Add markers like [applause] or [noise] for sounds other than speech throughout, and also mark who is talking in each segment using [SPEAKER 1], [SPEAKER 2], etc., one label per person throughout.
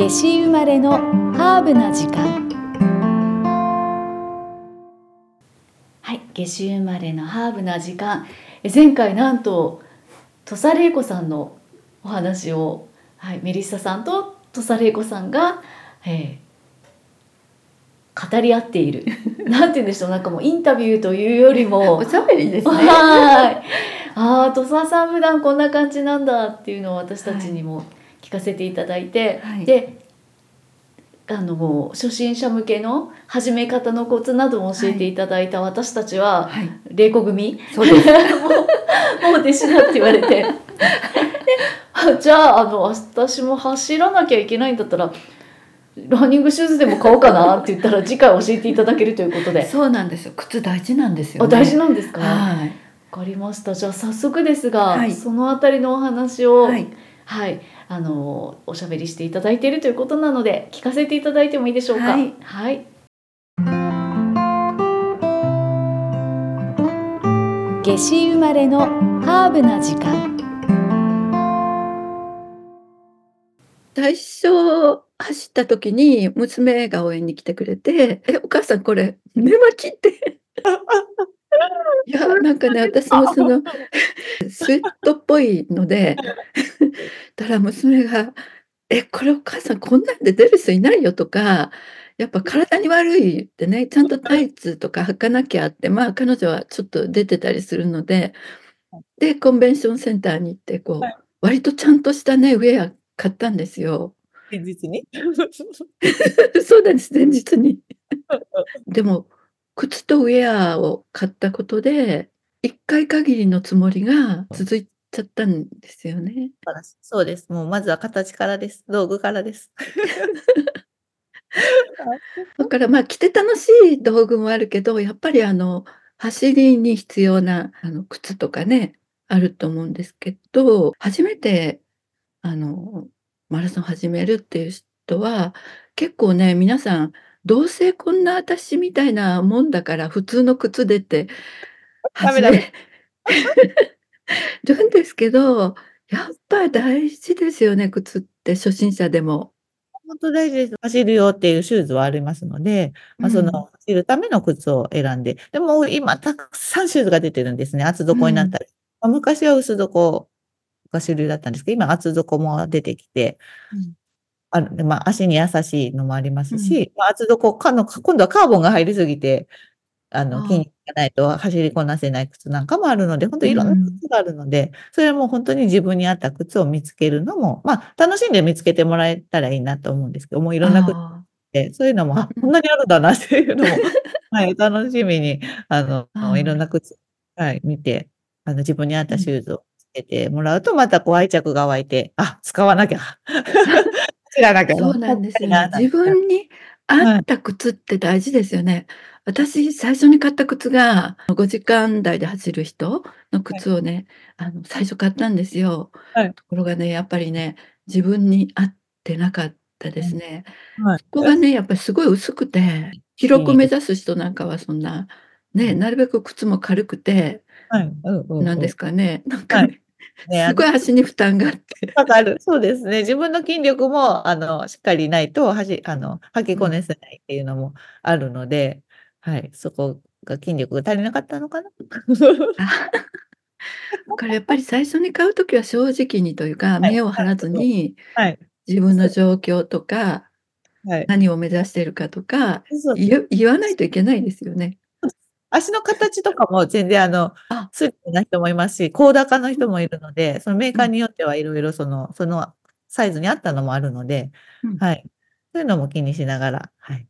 [SPEAKER 1] 夏至生まれのハーブな時間。はい夏至生まれのハーブな時間。え前回なんと土佐玲子さんのお話を、はい、メリッサさんと土佐玲子さんが、えー語り合っている。[laughs] なんて言うんでしょう。なんかもうインタビューというよりも。[laughs]
[SPEAKER 2] おしゃべりですね。
[SPEAKER 1] はい。ああ、土佐さん普段こんな感じなんだっていうのを私たちにも聞かせていただいて、
[SPEAKER 2] はい。
[SPEAKER 1] で、あの初心者向けの始め方のコツなども教えていただいた私たちは、
[SPEAKER 2] はい。
[SPEAKER 1] 玲子組
[SPEAKER 2] そうです。
[SPEAKER 1] も [laughs] うもう弟子だって言われて [laughs] じゃああの私も走らなきゃいけないんだったらランニングシューズでも買おうかなって言ったら次回教えていただけるということで。
[SPEAKER 2] そうなんですよ。靴大事なんですよ、
[SPEAKER 1] あ大事なんですか、
[SPEAKER 2] はい。
[SPEAKER 1] わかりました。じゃあ早速ですが、
[SPEAKER 2] はい
[SPEAKER 1] そのあたりのお話を、は、
[SPEAKER 2] はいい。
[SPEAKER 1] あのおしゃべりしていただいているということなので聞かせていただいてもいいでしょうか？
[SPEAKER 2] はい。
[SPEAKER 1] はい。夏至生まれのハーブな時間。
[SPEAKER 2] 最初走った時に娘が応援に来てくれて、え、お母さんこれ、寝巻きって。いや、なんかね、私もその、[laughs] スウェットっぽいので、たら娘が、え、これお母さんこんなんで出る人いないよとか、やっぱ体に悪いってね、ちゃんとタイツとか履かなきゃって、まあ彼女はちょっと出てたりするので、で、コンベンションセンターに行って、こう、
[SPEAKER 3] はい
[SPEAKER 2] 割とちゃんとしたね、ウェア買ったんですよ。
[SPEAKER 3] 現実に？[laughs]
[SPEAKER 2] そうなんです、前日に。でも、靴とウェアを買ったことで、1回限りのつもりが続いちゃったんですよね。
[SPEAKER 3] そうです。もうまずは形からです。道具からです。[laughs] [laughs]
[SPEAKER 2] だからまあ着て楽しい道具もあるけど、やっぱりあの、走りに必要なあの靴とかね、あると思うんですけど、初めてあの、マラソン始めるっていう人は、結構ね、皆さん、どうせこんな私みたいなもんだから普通の靴でって始め [laughs] るんですけど、やっぱ大事ですよね、靴って初心者でも。
[SPEAKER 3] 本当大事です。走るよっていうシューズはありますので、まあ、そ
[SPEAKER 2] うん
[SPEAKER 3] の走るための靴を選んで、でも今たくさんシューズが出てるんですね。厚底になったり。まあ昔は薄底が主流だったんですけど、今厚底も出てきて、
[SPEAKER 2] うん
[SPEAKER 3] あるまあ、足に優しいのもありますし、まあ、厚底かの、今度はカーボンが入りすぎて、あの、筋肉がないと走りこなせない靴なんかもあるので、本当にいろんな靴があるので、それはもう本当に自分に合った靴を見つけるのも、まあ、楽しんで見つけてもらえたらいいなと思うんですけど、もういろんな靴
[SPEAKER 2] あ
[SPEAKER 3] で、そういうのも、あ
[SPEAKER 2] うん
[SPEAKER 3] こんなにあるんだなっていうのも、[laughs] はい、楽しみに、あの、い。ろんな靴、はい、見て、あの、自分に合ったシューズをつけてもらうと、またこう愛着が湧いて、あ、使わなきゃ。知らなきゃ。
[SPEAKER 2] ーそうなんですよね。自分に合った靴って大事ですよね。私、最初に買った靴が、5時間台で走る人の靴をね、あの、最初買ったんですよ。
[SPEAKER 3] はい
[SPEAKER 2] ところがね、やっぱりね、自分に合ってなかったですね。
[SPEAKER 3] はい
[SPEAKER 2] そこがね、やっぱりすごい薄くて、広く目指す人なんかはそんな、ね、なるべく靴も軽くて、
[SPEAKER 3] はい。
[SPEAKER 2] なんですかね。なんかね、
[SPEAKER 3] ね、
[SPEAKER 2] すごい足に負担があって。
[SPEAKER 3] わかる。そうですね。自分の筋力も、あの、しっかりないと、はじ、あの、吐きこねせないっていうのもあるので、はい。そこが筋力が足りなかったのかな？
[SPEAKER 2] あだからやっぱり最初に買うときは正直にというか、
[SPEAKER 3] はい
[SPEAKER 2] 目を張らずに、
[SPEAKER 3] はい。
[SPEAKER 2] 自分の状況とか、
[SPEAKER 3] はい。
[SPEAKER 2] 何を目指しているかとか、言わないといけないですよね。
[SPEAKER 3] 足の形とかも全然あの
[SPEAKER 2] あ、
[SPEAKER 3] スリムな人もいますし、高高の人もいるので、そのメーカーによってはいろいろその、そのサイズに合ったのもあるので、
[SPEAKER 2] うん
[SPEAKER 3] はい。そういうのも気にしながら、はい。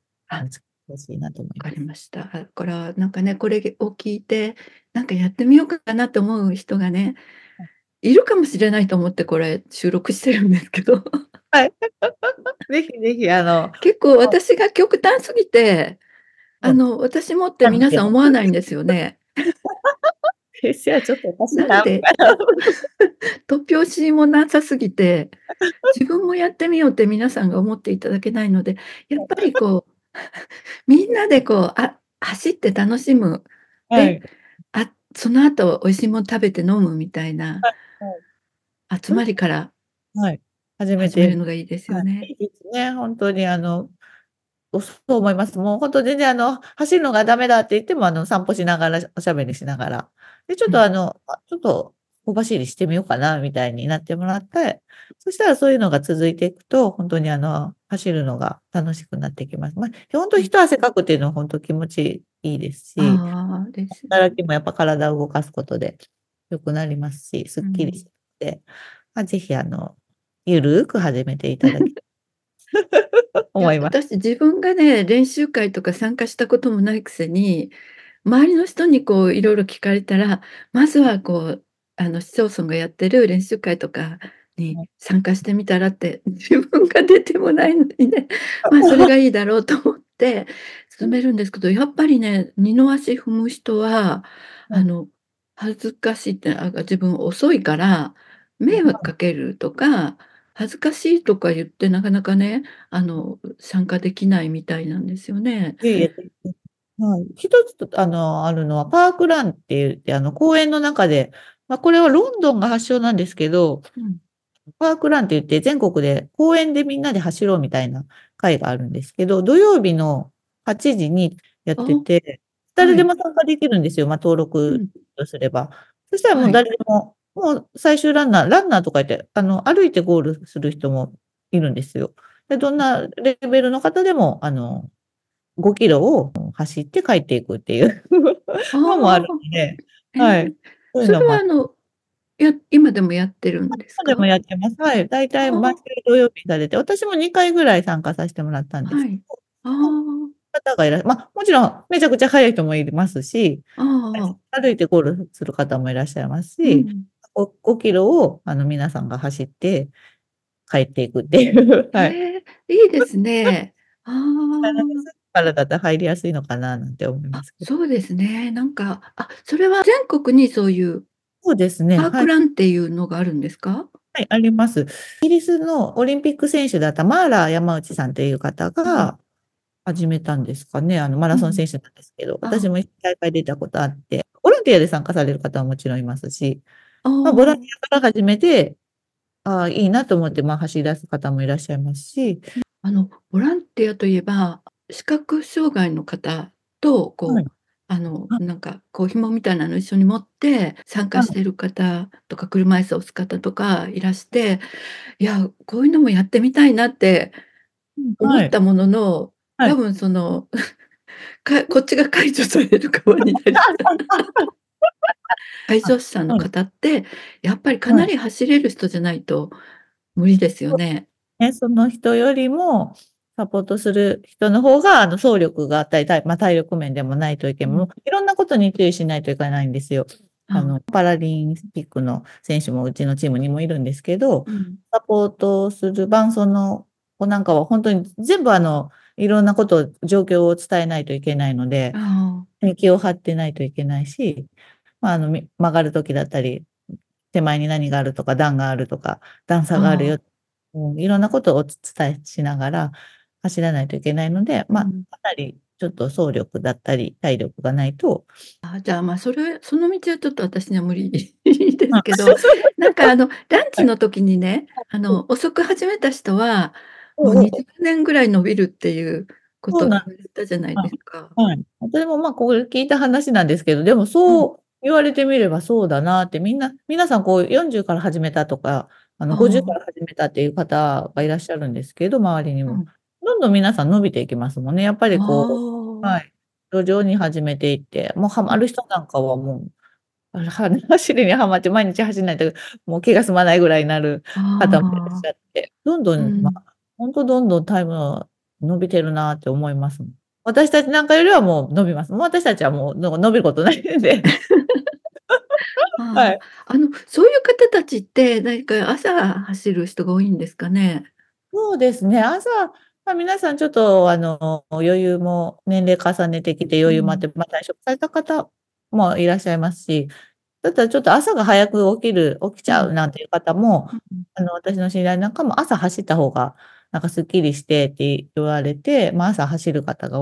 [SPEAKER 3] しいなと思い
[SPEAKER 2] わか。りました。だからなんかね、これを聞いて、なんかやってみようかなと思う人がね、いるかもしれないと思ってこれ収録してるんですけど、[laughs]
[SPEAKER 3] ぜひぜひ、あの、
[SPEAKER 2] 結構私が極端すぎて、あの、私もって皆さん思わないんですよね。
[SPEAKER 3] 先生はちょっとおかしいな [laughs]
[SPEAKER 2] 突拍子もなさすぎて、自分もやってみようって皆さんが思っていただけないので、やっぱりこう、みんなでこう、あ、走って楽しむ。
[SPEAKER 3] はい。
[SPEAKER 2] あ、その後美味しいもの食べて飲むみたいな
[SPEAKER 3] はい
[SPEAKER 2] 集まりから
[SPEAKER 3] はい。始めて。
[SPEAKER 2] るのがいいですよ
[SPEAKER 3] はい、
[SPEAKER 2] ね。
[SPEAKER 3] いいですね。本当にあの、おそう思います。もう本当全然あの、走るのがダメだって言っても、あの、散歩しながら、おしゃべりしながら。で、ちょっ
[SPEAKER 2] うん。
[SPEAKER 3] とあの、あ、ちょっと小走りしてみようかなみたいになってもらって、そしたらそういうのが続いていくと、本当にあの、走るのが楽しくなってきます。ま、本当
[SPEAKER 2] うん。
[SPEAKER 3] 一汗かくっていうのは本当気持ちいいですし、
[SPEAKER 2] すね。
[SPEAKER 3] 働きもやっぱ体を動かすことで良くなりますし、す
[SPEAKER 2] うん。
[SPEAKER 3] っきりして、ま、ぜひあの、ゆるーく始めていただき
[SPEAKER 2] いや、[laughs]
[SPEAKER 3] 思います。
[SPEAKER 2] 私自分がね、練習会とか参加したこともないくせに、周りの人にこういろいろ聞かれたら、まずはこう、あの、市町村がやってる練習会とかに
[SPEAKER 3] はい。
[SPEAKER 2] 参加してみたらって、自分が出てもないのにね、[laughs] ま、それがいいだろうと思って勧めるんですけど、やっぱりね、二の足踏む人は、
[SPEAKER 3] はい。
[SPEAKER 2] あの、恥ずかしいって、あ、が自分遅いから迷
[SPEAKER 3] うん、
[SPEAKER 2] 惑
[SPEAKER 3] はい。
[SPEAKER 2] かけるとか、恥ずかしいとか言ってなかなかね、あの、参加できないみたいなんですよね。
[SPEAKER 3] はい。一つとあの、あるのはパークランって言って、あの、公園の中で、ま、これはロンドンが発祥なんですけど、
[SPEAKER 2] うん。
[SPEAKER 3] パークランって言って全国で公園でみんなで走ろうみたいな会があるんですけど、土曜日の8時にやって
[SPEAKER 2] あ、
[SPEAKER 3] て、誰で
[SPEAKER 2] はい。
[SPEAKER 3] も参加できるんですよ、ま、登
[SPEAKER 2] う
[SPEAKER 3] 録
[SPEAKER 2] ん。
[SPEAKER 3] とすれば。そしたらもう
[SPEAKER 2] はい。
[SPEAKER 3] 誰でも、もう最終ランナーランナーとか言って、あの、歩いてゴールする人もいるんですよ。で、どんなレベルの方でも、あの、5キロを走って帰っていくっていうのもある
[SPEAKER 2] あ
[SPEAKER 3] ので、はい。そ
[SPEAKER 2] れはあの、や今でもやってるん
[SPEAKER 3] あ、
[SPEAKER 2] です
[SPEAKER 3] 今でも
[SPEAKER 2] か？
[SPEAKER 3] やってます。はい。だいたい毎
[SPEAKER 2] ああ。
[SPEAKER 3] 週土曜日されて、私も2回ぐらい参加さしてもらったんですけ
[SPEAKER 2] はい。
[SPEAKER 3] ど、
[SPEAKER 2] あ
[SPEAKER 3] うん、
[SPEAKER 2] あ。
[SPEAKER 3] 方がいらま、もちろんめちゃくちゃ速い人もいますし、
[SPEAKER 2] ああああ。
[SPEAKER 3] 歩いてゴールする方もいらっしゃいます
[SPEAKER 2] う
[SPEAKER 3] し、
[SPEAKER 2] ん。
[SPEAKER 3] ご5キロをあの、皆さんが走って帰っていくっていう、はい。
[SPEAKER 2] へえ、いいですね。ああ。
[SPEAKER 3] からだと入りやすいのかななんて思いま、す。
[SPEAKER 2] そうですね。なんか、あ、それは全国にそういう
[SPEAKER 3] そうですね、
[SPEAKER 2] パークランっていうのがあるんですか？
[SPEAKER 3] はい、あります。イギリスのオリンピック選手だったマーラー山内さんっていう方。が始めたんですかね。あの、マ。ラソン選手なんですけど、
[SPEAKER 2] あ
[SPEAKER 3] 私も。大会出たことあって、ボランティアで参加される方はもちろんいますし、
[SPEAKER 2] あ
[SPEAKER 3] ま、ボランテ
[SPEAKER 2] あ。
[SPEAKER 3] ィアから始めて、ああ、いいなと思って、ま、走り出す方もいらっしゃいますし。
[SPEAKER 2] うん。あの、ボランティアといえば、視覚障害の方と、
[SPEAKER 3] はい。
[SPEAKER 2] こう、あの、
[SPEAKER 3] あ。
[SPEAKER 2] なんか、こう紐みたいなの一緒に持って参加
[SPEAKER 3] はい。
[SPEAKER 2] してる方とか、車椅子を押す方とかいらして、いや、こういうのもやってみたいなって
[SPEAKER 3] うん、
[SPEAKER 2] 思
[SPEAKER 3] はい。
[SPEAKER 2] ったものの、
[SPEAKER 3] はい。
[SPEAKER 2] 多分その、[laughs] かこっちが介助される側になり介
[SPEAKER 3] あ、
[SPEAKER 2] 助者の
[SPEAKER 3] はい。
[SPEAKER 2] 方って、やっぱりか
[SPEAKER 3] はい。
[SPEAKER 2] なり走れる人じゃないと無理ですよね。
[SPEAKER 3] ね、その人よりもサポートする人の方が、あの、走力があったり、ま、体力面でもないといけ
[SPEAKER 2] うん。
[SPEAKER 3] もいろんなことに注意しないといけないんですよ。あ
[SPEAKER 2] ああ。
[SPEAKER 3] の、パラリンピックの選手もうちのチームにもいるんですけど、
[SPEAKER 2] うん。
[SPEAKER 3] サポートする伴走の子なんかはほんとに全部あの、いろんなことを状況を伝えないといけないので、気を張ってないといけないし、ま、あの、み曲がる時だったり、手前に何があるとか、段があるとか、段差があるよ、いろんなことをおつ伝えしながら走らないといけないので、ま、か
[SPEAKER 2] うん。
[SPEAKER 3] なりちょっと走力だったり、体力がないと
[SPEAKER 2] あ、じゃあ、ま、それその道はちょっと私には無理 [laughs] です
[SPEAKER 3] あ、
[SPEAKER 2] けど、なんかあの、ランチの時にね、あ
[SPEAKER 3] うん。
[SPEAKER 2] の、遅く始めた人は、もう
[SPEAKER 3] おおお。
[SPEAKER 2] 20年ぐらい伸びるっていうこ
[SPEAKER 3] そうなん
[SPEAKER 2] と言われたじゃない
[SPEAKER 3] はい。
[SPEAKER 2] ですか。
[SPEAKER 3] はい。私も、ま、これ聞いた話なんですけど、でも
[SPEAKER 2] うん。
[SPEAKER 3] そう言われてみればそうだなって、みんな皆さんこう40から始めたとか、あの、
[SPEAKER 2] あ
[SPEAKER 3] 50か
[SPEAKER 2] あ。
[SPEAKER 3] ら始めたっていう方がいらっしゃるんですけど、周りにも。
[SPEAKER 2] うん。
[SPEAKER 3] どんどん皆さん伸びていきますもんね。やっぱりこうは
[SPEAKER 2] ああ。
[SPEAKER 3] い、徐々に始めていって、もうハ
[SPEAKER 2] うん。
[SPEAKER 3] マる人なんかはもう、走りにハマって毎日走んないと、もう気が済まないぐらいになる方もいらっし
[SPEAKER 2] ああ。
[SPEAKER 3] ゃって、どんど、
[SPEAKER 2] ん。
[SPEAKER 3] ほんとどんどんタイムは伸びてるなって思います。私たちなんかよりはもう伸びます。もう私たちはもう、の伸びることないんで。は
[SPEAKER 2] あ
[SPEAKER 3] い。
[SPEAKER 2] あ、あの、そういう方たちって何か朝走る人が多いんですかね？
[SPEAKER 3] そうですね、朝、ま、皆さんちょっとあの、余裕も年齢重ねてきて
[SPEAKER 2] うん。
[SPEAKER 3] 余裕もあって、ま、退職された方もいらっしゃいますし、だったらちょっと朝が早く起きる起きち
[SPEAKER 2] うん。
[SPEAKER 3] ゃうなんていう方も。あの、私の知り合いなんかも朝走った方がなんかすっきりしてって言われて、ま、朝走る方が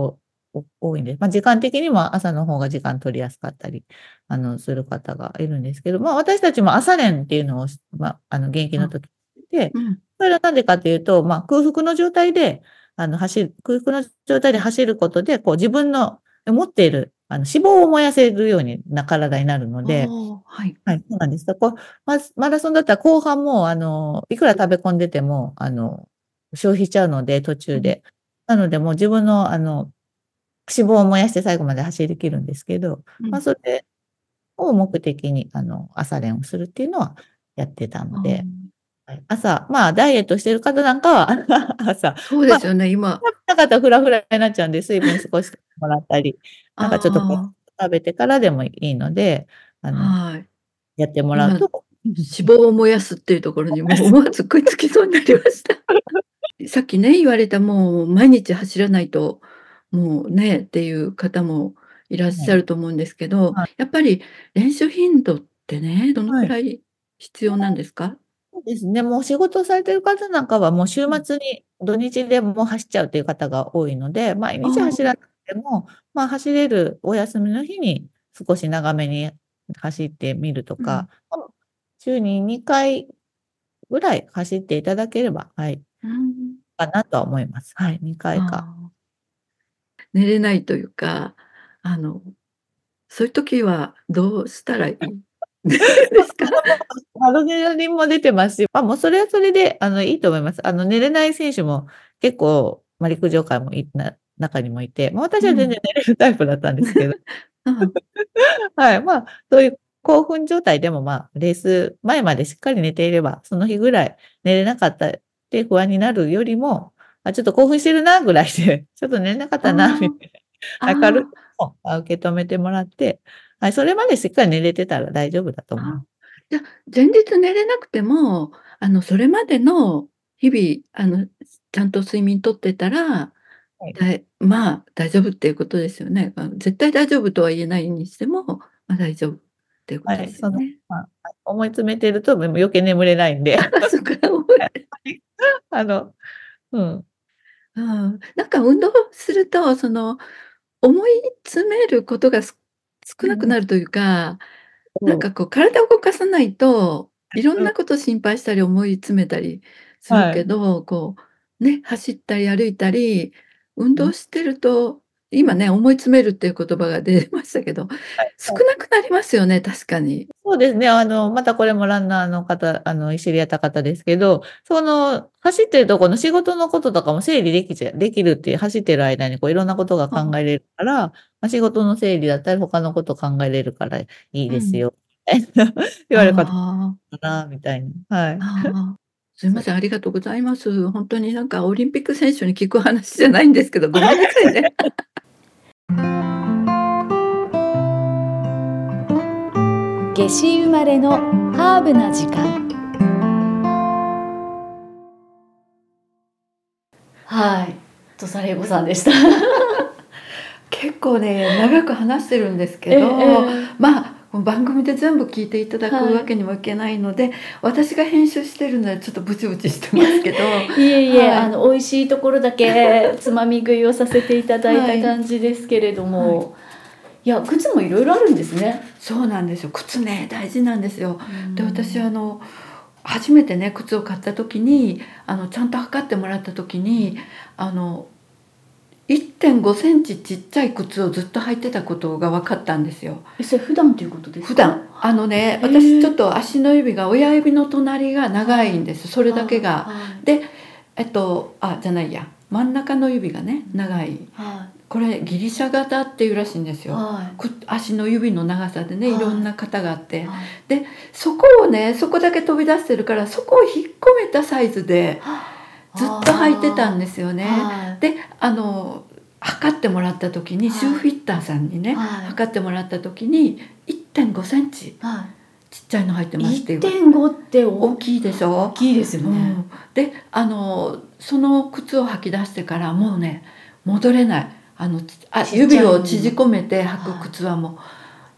[SPEAKER 3] 多いんで、ま、時間的にも朝の方が時間取りやすかったり、あの、する方がいるんですけど、ま、私たちも朝練っていうのをしま、あの、現役の
[SPEAKER 2] あ。
[SPEAKER 3] 時て、
[SPEAKER 2] うん。
[SPEAKER 3] それはなんでかっていうと、まあ、空腹の状態で、あの、走る、空腹の状態で走ることで、こう、自分の持っている、あの、脂肪を燃やせるようにな体になるので、
[SPEAKER 2] はい。
[SPEAKER 3] はい、そうなんです。こうママラソンだったら後半も、あの、いくら食べ込んでても、あの、消費しちゃうので、途中で。なので、もう自分の、あの、脂肪を燃やして最後まで走り切るんですけど、
[SPEAKER 2] うん
[SPEAKER 3] まあ、それを目的に、あの、朝練をするっていうのはやってたので、はい朝、まあ、ダイエットしてる方なんかは、[laughs] 朝、
[SPEAKER 2] そうですよね、今。
[SPEAKER 3] なかったらフラフラになっちゃうんで、水分少しもらったり、なんかちょっと食べてからでもいいので、あ
[SPEAKER 2] ー
[SPEAKER 3] の、
[SPEAKER 2] はい。
[SPEAKER 3] やってもらうと、
[SPEAKER 2] 脂肪を燃やすっていうところにもう思わず食いつきそうになりました。さっきね、言われたもう毎日走らないと、もうね、っていう方もいらっしゃると思うんですけど、
[SPEAKER 3] は
[SPEAKER 2] やっぱり練習頻度ってね、どのくらい必要なんですか？
[SPEAKER 3] そうですね。もう仕事をされてる方なんかは、もう週末に土日でもう走っちゃうっていう方が多いので、毎日走らなくても、まあ走れるお休みの日に少し長めに走ってみるとか、まあ週に2回ぐらい走っていただければ、はい、
[SPEAKER 2] うん。
[SPEAKER 3] かなとは思います。はい、2回か。
[SPEAKER 2] 寝れないというか、あの、そういう時はどうしたらいい？ですか？[laughs]
[SPEAKER 3] アドレナリンも出てますし、まあもうそれはそれで、あの、いいと思います。あの、寝れない選手も結構、まあ、陸上界もいな中にもいて、まあ私は全然寝れるタイプだったんですけど、[laughs]
[SPEAKER 2] うん [laughs]
[SPEAKER 3] はい。まあ、そういう興奮状態でも、まあ、レース前までしっかり寝ていれば、その日ぐらい寝れなかったって不安になるよりも、あ、ちょっと興奮してるなぐらいで、[laughs] ちょっと寝れなかった
[SPEAKER 2] あ
[SPEAKER 3] な、
[SPEAKER 2] ー
[SPEAKER 3] みたいな。明るく受け止めてもらって、はい、それまでしっかり寝れてたら大丈夫だと思う。
[SPEAKER 2] じゃ、前日寝れなくても、あの、それまでの日々、あの、ちゃんと睡眠とってたら、
[SPEAKER 3] はい
[SPEAKER 2] まあ、大丈夫っていうことですよね。あ絶対大丈夫とは言えないにしても、まあ、大丈夫っていうこと
[SPEAKER 3] はい
[SPEAKER 2] ですよね。
[SPEAKER 3] まあ、思い詰めてると余計眠れないんで、[laughs]
[SPEAKER 2] あ
[SPEAKER 3] の、うん。
[SPEAKER 2] うん、なんか運動すると、その、思い詰めることがす少なくなるというか、なんかこう体を動かさないと、い。ろんなこと心配したり思い詰めたりするけど、こう、ね、走ったり歩いたり、運動してると、今ね、思い詰めるっていう言葉が出ましたけど、少なくなりますよね、確かに。
[SPEAKER 3] そうですね。あの、またこれもランナーの方、あの、知り合った方ですけど、その、走ってるとこの仕事のこととかも整理できちゃ、できるっていう、走ってる間にこういろんなことが考えれるから、まあ、仕事の整理だったり他のこと考えれるからいいですよ、みたいな言われる方か
[SPEAKER 2] あ
[SPEAKER 3] な、みたいな。はい [laughs]
[SPEAKER 2] すいません、ありがとうございます。本当になんかオリンピック選手に聞く話じゃないんですけど、ごめんなさいね。
[SPEAKER 1] 夏至生まれのハーブな時間。はい。土佐玲子さんでした。[laughs]
[SPEAKER 2] 結構ね、長く話してるんですけど、
[SPEAKER 1] ええ
[SPEAKER 2] まあ、番組で全部聞いていただ
[SPEAKER 1] はい。
[SPEAKER 2] くわけにもいけないので、私が編集してるのでちょっとブチブチしてますけど、[laughs]
[SPEAKER 1] いえいえ、
[SPEAKER 2] はい。
[SPEAKER 1] あの美味しいところだけつまみ食いをさせていただいた感じですけれども、い、や靴もいろいろあるんですね。
[SPEAKER 2] そうなんですよ。靴ね、大事なんですよ。で、私あの初めてね靴を買った時にあのちゃんと測ってもらった時にあの1.5センチちっちゃい靴をずっと履いてたことが分かったんですよ。
[SPEAKER 1] えそれ普段ということですか？
[SPEAKER 2] 普段あのね私ちょっと足の指が親指の隣が長いんですそれだけが。
[SPEAKER 1] はい
[SPEAKER 2] でえっとあじゃないや真ん中の指がね長い
[SPEAKER 1] は
[SPEAKER 2] これギリシャ型っていうらしいんです
[SPEAKER 1] い
[SPEAKER 2] よ。
[SPEAKER 1] は
[SPEAKER 2] く足の指の長さでね
[SPEAKER 1] はい。
[SPEAKER 2] いろんな型があって、
[SPEAKER 1] いはい。
[SPEAKER 2] そこをねそこだけ飛び出してるからそこを引っ込めたサイズでずっと履いてたんですよね。
[SPEAKER 1] はい。
[SPEAKER 2] であの測ってもらった時に、
[SPEAKER 1] はい。
[SPEAKER 2] シューフィッターさんにね、
[SPEAKER 1] はい。
[SPEAKER 2] 測ってもらった時に1.5センチ
[SPEAKER 1] は
[SPEAKER 2] ちっちゃいの入って
[SPEAKER 1] い
[SPEAKER 2] ますっていう
[SPEAKER 1] 1.5って
[SPEAKER 2] 大
[SPEAKER 1] 大
[SPEAKER 2] きいでしょ、
[SPEAKER 1] きいですよね。
[SPEAKER 2] うん、であのその靴を履き出してからもうね戻れないあのあ指を縮こめて履く靴はもう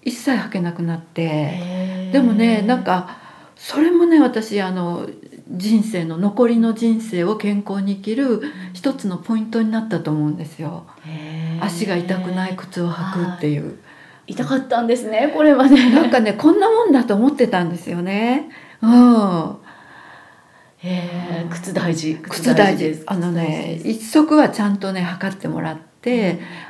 [SPEAKER 2] 一切履けなくなって。でもねなんかそれもね私あの人生の残りの人生を健康に生きる一つのポイントになったと思うんですよ。足が痛くない靴を履くっていう。
[SPEAKER 1] 痛かったんですねこれまで。
[SPEAKER 2] なんかねこんなもんだと思ってたんですよね。うん。
[SPEAKER 1] 靴大事
[SPEAKER 2] 靴大事あのね一足はちゃんとね測ってもらって、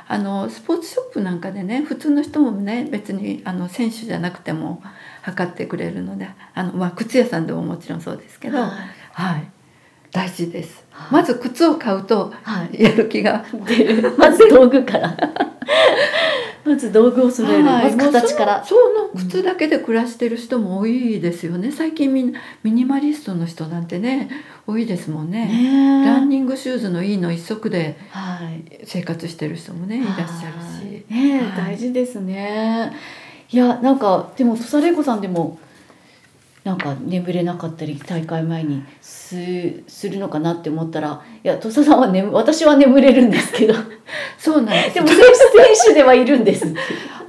[SPEAKER 2] あのスポーツショップなんかでね普通の人もね別にあの選手じゃなくても測ってくれるのであの、まあ、靴屋さんでももちろんそうですけど、
[SPEAKER 1] はい。
[SPEAKER 2] はい、大事です。
[SPEAKER 1] はい。
[SPEAKER 2] まず靴を買うと
[SPEAKER 1] はい。
[SPEAKER 2] やる気が。
[SPEAKER 1] で [laughs] まず道具からまず道具を揃える、
[SPEAKER 2] はい。
[SPEAKER 1] まず形から。
[SPEAKER 2] その靴だけで暮らしてる人も多いですよね。最近みんなミニマリストの人なんてね多いですもんね。
[SPEAKER 1] ね
[SPEAKER 2] ランニングシューズのいいの一足で
[SPEAKER 1] はい。
[SPEAKER 2] 生活してる人もねい。らっしゃるし。
[SPEAKER 1] はいねえ、
[SPEAKER 2] はい。
[SPEAKER 1] 大事ですね。いやなんかでも土佐玲子さんでもなんか眠れなかったり大会前にすするのかなって思ったらいや土佐さんは眠 [laughs] 私は眠れるんですけど。[laughs]
[SPEAKER 2] そうなんです。
[SPEAKER 1] でも選手選手ではいるんです。っ [laughs] て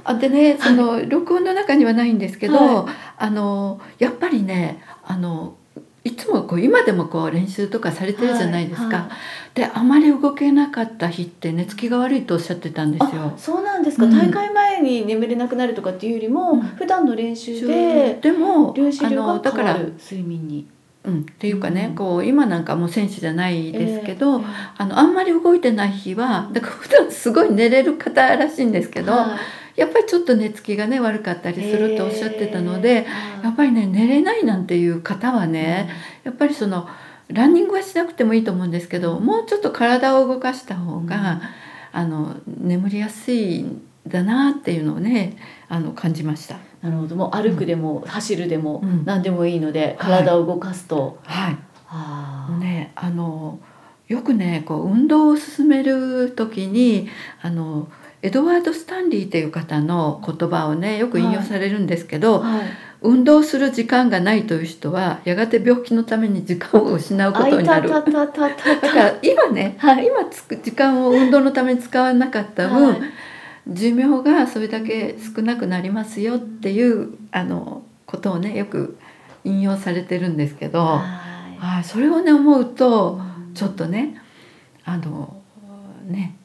[SPEAKER 2] あでねその録音の中にはないんですけど、
[SPEAKER 1] は
[SPEAKER 2] あのやっぱりねあのいつもこう今でもこう練習とかされてるじゃないですか。
[SPEAKER 1] はいはい。
[SPEAKER 2] であまり動けなかった日って寝つきが悪いとおっしゃってたんです
[SPEAKER 1] あ
[SPEAKER 2] よ。
[SPEAKER 1] そうなんですか、
[SPEAKER 2] うん。
[SPEAKER 1] 大会前に眠れなくなるとかっていうよりも、
[SPEAKER 2] うん。
[SPEAKER 1] 普段の練習で
[SPEAKER 2] でもあのだから、
[SPEAKER 1] 睡眠に。
[SPEAKER 2] うん、っていうかね、
[SPEAKER 1] うん。
[SPEAKER 2] こう今なんかもう選手じゃないですけど、
[SPEAKER 1] ええ。
[SPEAKER 2] あのあんまり動いてない日はだから普段すごい寝れる方らしいんですけど、
[SPEAKER 1] はい
[SPEAKER 2] やっぱりちょっと寝つきがね悪かったりするっておっしゃってたので、
[SPEAKER 1] え
[SPEAKER 2] やっぱりね寝れないなんていう方はね、やっぱりそのランニングはしなくてもいいと思うんですけどもうちょっと体を動かした方が、あの眠りやすいんだなっていうのをねあの感じました。
[SPEAKER 1] なるほど。もう歩くでも走るでも
[SPEAKER 2] うん。
[SPEAKER 1] 何でもいいので、体を動かすと、
[SPEAKER 2] はい。
[SPEAKER 1] あー。
[SPEAKER 2] ね、あのよくねこう運動を進める時にあのエドワード・スタンリーっていう方の言葉をねよく引用されるんですけど、
[SPEAKER 1] はい、
[SPEAKER 2] 運動する時間がないという人はやがて病気のために時間を失うことになる。だから今ね、
[SPEAKER 1] はい。
[SPEAKER 2] 今つく時間を運動のために使わなかった分、
[SPEAKER 1] はい。
[SPEAKER 2] 寿命がそれだけ少なくなりますよっていうあのことをねよく引用されてるんですけど、
[SPEAKER 1] はい。
[SPEAKER 2] はい、それをね思うと
[SPEAKER 1] うん。
[SPEAKER 2] ちょっとねあのね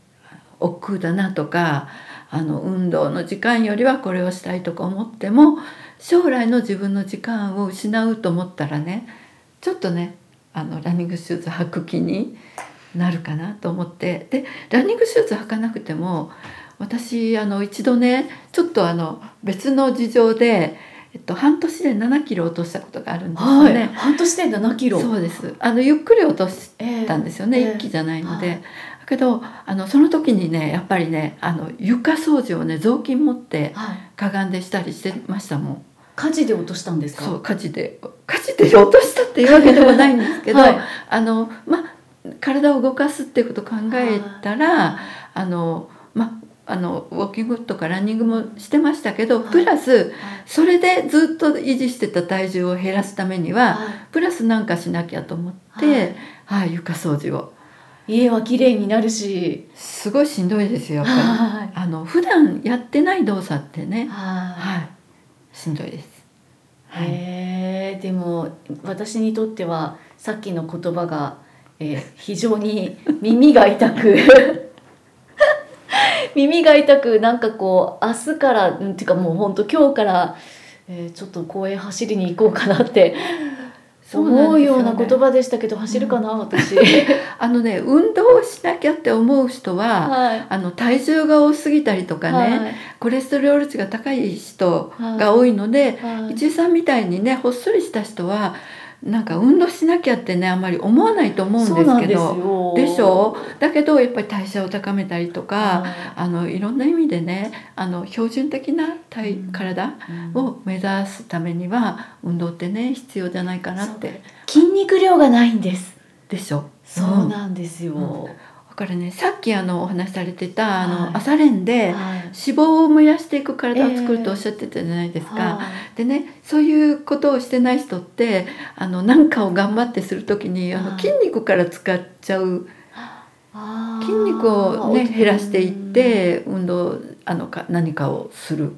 [SPEAKER 2] 億劫だなとかあの運動の時間よりはこれをしたいとか思っても将来の自分の時間を失うと思ったらねちょっとねあのランニングシューズ履く気になるかなと思って。でランニングシューズ履かなくても私あの一度ねちょっとあの別の事情で、えっと、半年で7キロ落としたことがあるんですよ
[SPEAKER 1] はい、
[SPEAKER 2] ね。
[SPEAKER 1] 半年で7キロ。
[SPEAKER 2] そうです。あのゆっくり落とし
[SPEAKER 1] ええ
[SPEAKER 2] たんですよね、
[SPEAKER 1] ええ。
[SPEAKER 2] 一気じゃないので、
[SPEAKER 1] はい
[SPEAKER 2] だけどあのその時にねやっぱりねあの床掃除をね雑巾持って
[SPEAKER 1] はい、
[SPEAKER 2] かがんでしたりしてましたもん。
[SPEAKER 1] 火事で落としたんですか？
[SPEAKER 2] そう火事で。火事で落としたっていうわけでもないんですけど、
[SPEAKER 1] はい。
[SPEAKER 2] あのまあ体を動かすっていうことを考えたら、
[SPEAKER 1] は
[SPEAKER 2] あのまあのウォーキングとかランニングもしてましたけど、
[SPEAKER 1] はい。
[SPEAKER 2] プラス
[SPEAKER 1] い。
[SPEAKER 2] それでずっと維持してた体重を減らすためには、
[SPEAKER 1] は
[SPEAKER 2] プラスなんかしなきゃと思って、
[SPEAKER 1] はい。
[SPEAKER 2] はい、床掃除を。
[SPEAKER 1] い家は綺麗になるし。
[SPEAKER 2] すごいしんどいですよやっぱり。
[SPEAKER 1] はい。
[SPEAKER 2] あの普段やってない動作ってね。
[SPEAKER 1] は
[SPEAKER 2] はい。しんどいです。
[SPEAKER 1] い。へえでも私にとってはさっきの言葉が、えー非常に耳が痛く。[laughs] 耳が痛くなんかこう明日からうんっていうかもう本当今日から、えーちょっと公園走りに行こうかなって思うような言葉でしたけど走るかな私。[laughs]
[SPEAKER 2] あのね運動をしなきゃって思う人は、
[SPEAKER 1] はい。
[SPEAKER 2] あの体重が多すぎたりとかね、
[SPEAKER 1] はい。
[SPEAKER 2] コレステロール値が高い人が多いので、
[SPEAKER 1] はい。
[SPEAKER 2] 一井さんみたいにねほっそりした人はなんか運動しなきゃってねあんまり思わないと思うん
[SPEAKER 1] です
[SPEAKER 2] けど。
[SPEAKER 1] よ。
[SPEAKER 2] でしょ？だけどやっぱり代謝を高めたりとか、
[SPEAKER 1] はい。
[SPEAKER 2] あのいろんな意味でねあの標準的な体、
[SPEAKER 1] うん。
[SPEAKER 2] 体
[SPEAKER 1] うん。
[SPEAKER 2] を目指すためには運動ってね必要じゃないかなって。
[SPEAKER 1] 筋肉量がないんです。
[SPEAKER 2] でしょ？
[SPEAKER 1] そう
[SPEAKER 2] うん
[SPEAKER 1] なんですよ。
[SPEAKER 2] だからねさっきあのお話しされてたあの、
[SPEAKER 1] はい。
[SPEAKER 2] 朝練で
[SPEAKER 1] はい。
[SPEAKER 2] 脂肪を燃やしていく体を作るとおっしゃってたじゃないですか。
[SPEAKER 1] はい。
[SPEAKER 2] でねそういうことをしてない人ってあの何かを頑張ってする時にあの
[SPEAKER 1] はい。
[SPEAKER 2] 筋肉から使っちゃう筋肉をね減らしていって運動あのか何かをするっ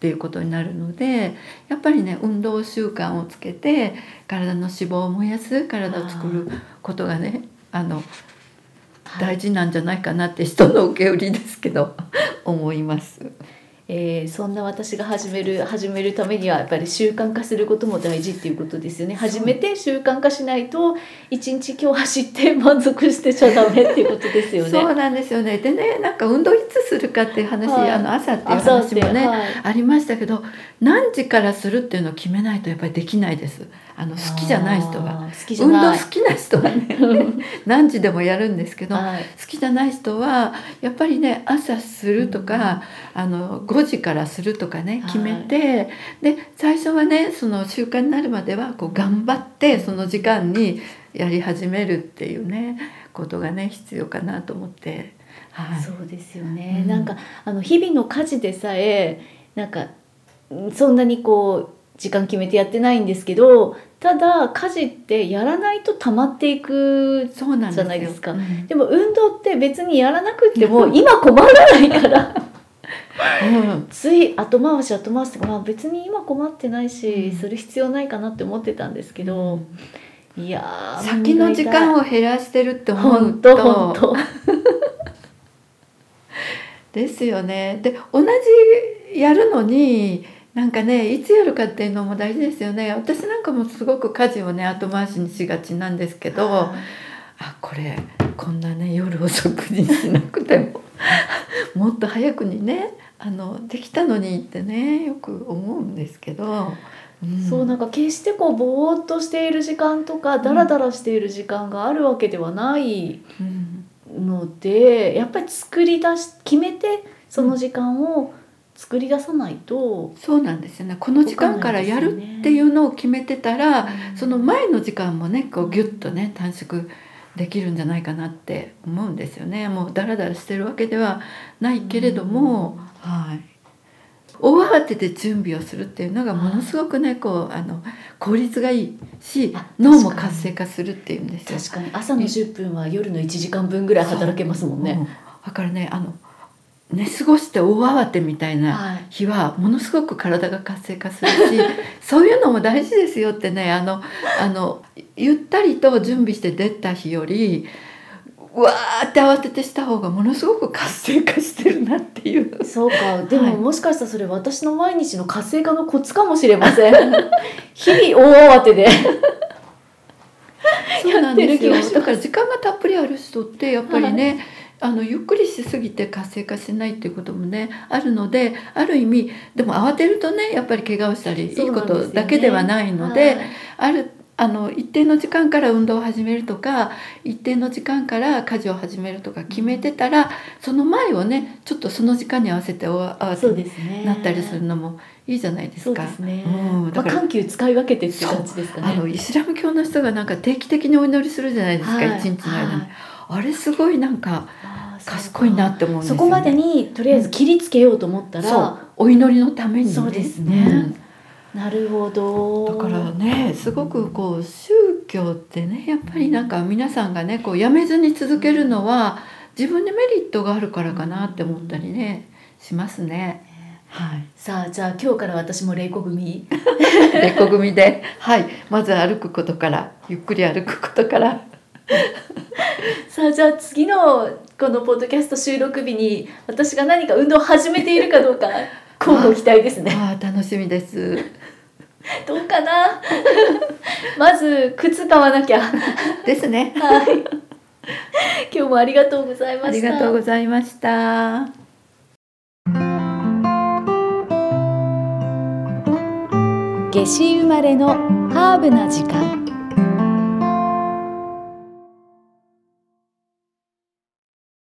[SPEAKER 2] ていうことになるのでやっぱりね運動習慣をつけて体の脂肪を燃やす体を作ることがねあの
[SPEAKER 1] はい
[SPEAKER 2] 大事なんじゃないかなって人の受け売りですけど [laughs] 思います。
[SPEAKER 1] えーそんな私が始める始めるためにはやっぱり習慣化することも大事っていうことですよね。始めて習慣化しないと一日今日走って満足してちゃダメっていうことですよね。
[SPEAKER 2] そうなんですよね。でねなんか運動いつするかっていう話、
[SPEAKER 1] はい。
[SPEAKER 2] あの朝っていう話もね、
[SPEAKER 1] はい。
[SPEAKER 2] ありましたけど何時からするっていうのを決めないとやっぱりできないですあの好きじゃない人は
[SPEAKER 1] あー好きじゃ
[SPEAKER 2] 運動
[SPEAKER 1] ない
[SPEAKER 2] 好きな人はね何時でもやるんですけど、
[SPEAKER 1] はい。
[SPEAKER 2] 好きじゃない人はやっぱりね朝するとか、あの5時からするとかね決めて、で最初はねその習慣になるまではこう頑張ってその時間にやり始めるっていうねことがね必要かなと思って。はい、
[SPEAKER 1] そうですよね、
[SPEAKER 2] うん。
[SPEAKER 1] なんかあの日々の家事でさえなんかうんそんなにこう時間決めてやってないんですけどただ家事ってやらないと溜まっていく
[SPEAKER 2] そうなんですよ。
[SPEAKER 1] じゃないですか。
[SPEAKER 2] うん。
[SPEAKER 1] でも運動って別にやらなくっても [laughs] 今困らないから。
[SPEAKER 2] うん。
[SPEAKER 1] つい後回し後回しとか、まあ、別に今困ってないし、
[SPEAKER 2] うん。
[SPEAKER 1] する必要ないかなって思ってたんですけど、いやー
[SPEAKER 2] 先の時間
[SPEAKER 1] を
[SPEAKER 2] を減らしてるって思う
[SPEAKER 1] 本当本
[SPEAKER 2] と
[SPEAKER 1] 当。[laughs]
[SPEAKER 2] ですよね。で同じやるのになんかねいつやるかっていうのも大事ですよね。私なんかもすごく家事をね後回しにしがちなんですけどあこれこんなね夜遅くにしなくても [laughs] もっと早くにねあのできたのにってねよく思うんですけど、ん。
[SPEAKER 1] そうなんか決してこうぼーっとしている時間とかダラダラしている時間があるわけではない
[SPEAKER 2] うん。
[SPEAKER 1] のでやっぱり作り出し決めてその時間を作り出さないと、
[SPEAKER 2] そうなんですよね。この時間からやるっていうのを決めてたら、その前の時間もねこうギュッとね短縮できるんじゃないかなって思うんですよね。もうダラダラしてるわけではないけれども、はい。大慌てで準備をするっていうのがものすごくねこうあの効率がいいし
[SPEAKER 1] あ
[SPEAKER 2] 脳も活性化するっていうんですよ。
[SPEAKER 1] 確かに。朝の10分は夜の1時間分ぐらい働けますもんね。
[SPEAKER 2] うん。だからねあの寝過ごして大慌てみたいな
[SPEAKER 1] はい。
[SPEAKER 2] 日はものすごく体が活性化するし [laughs] そういうのも大事ですよってねあのあのゆったりと準備して出た日よりうわーって慌ててした方がものすごく活性化してるなっていう。
[SPEAKER 1] そうか。でも、
[SPEAKER 2] はい。
[SPEAKER 1] もしかしたらそれ私の毎日の活性化のコツかもしれません。[laughs] 日々大慌てで。
[SPEAKER 2] そうなんですよ。だから時間がたっぷりある人ってやっぱりね、あのゆっくりしすぎて活性化しないっていうこともねあるのである意味でも慌てるとねやっぱり怪我をしたり、いいことだけではないので、
[SPEAKER 1] はい。
[SPEAKER 2] あるあの一定の時間から運動を始めるとか一定の時間から家事を始めるとか決めてたらその前をねちょっとその時間に合わせてお合わせになったりするのもいいじゃないですか。
[SPEAKER 1] そうですね、
[SPEAKER 2] うんだから
[SPEAKER 1] まあ、緩急使い分けてっていう感じですかね。
[SPEAKER 2] あのイスラム教の人がなんか定期的にお祈りするじゃないですか、
[SPEAKER 1] はい。
[SPEAKER 2] 一日の間に、
[SPEAKER 1] はい
[SPEAKER 2] あれすごいなんか賢いなって思うんですよ、ね、
[SPEAKER 1] そこまでにとりあえず切りつけようと思ったら、
[SPEAKER 2] そう。お祈りのために、ね、
[SPEAKER 1] そうですね。なるほど。
[SPEAKER 2] うんだからねすごくこう宗教ってねやっぱりなんか皆さんがねこうやめずに続けるのは自分にメリットがあるからかなって思ったりねしますね。はい、
[SPEAKER 1] さあじゃあ今日から私も玲子組。[laughs]
[SPEAKER 2] レコ組で、はい、まず歩くことからゆっくり歩くことから [laughs]
[SPEAKER 1] さあじゃあ次のこのポッドキャスト収録日に私が何か運動を始めているかどうか乞うご期待ですね
[SPEAKER 2] ああ楽しみです。[laughs]
[SPEAKER 1] どうかな？[laughs] まず靴買わなきゃは
[SPEAKER 2] ですね。
[SPEAKER 1] い今日もありがとうございました
[SPEAKER 2] ありがとうございました。
[SPEAKER 1] 夏至生まれのハーブな時間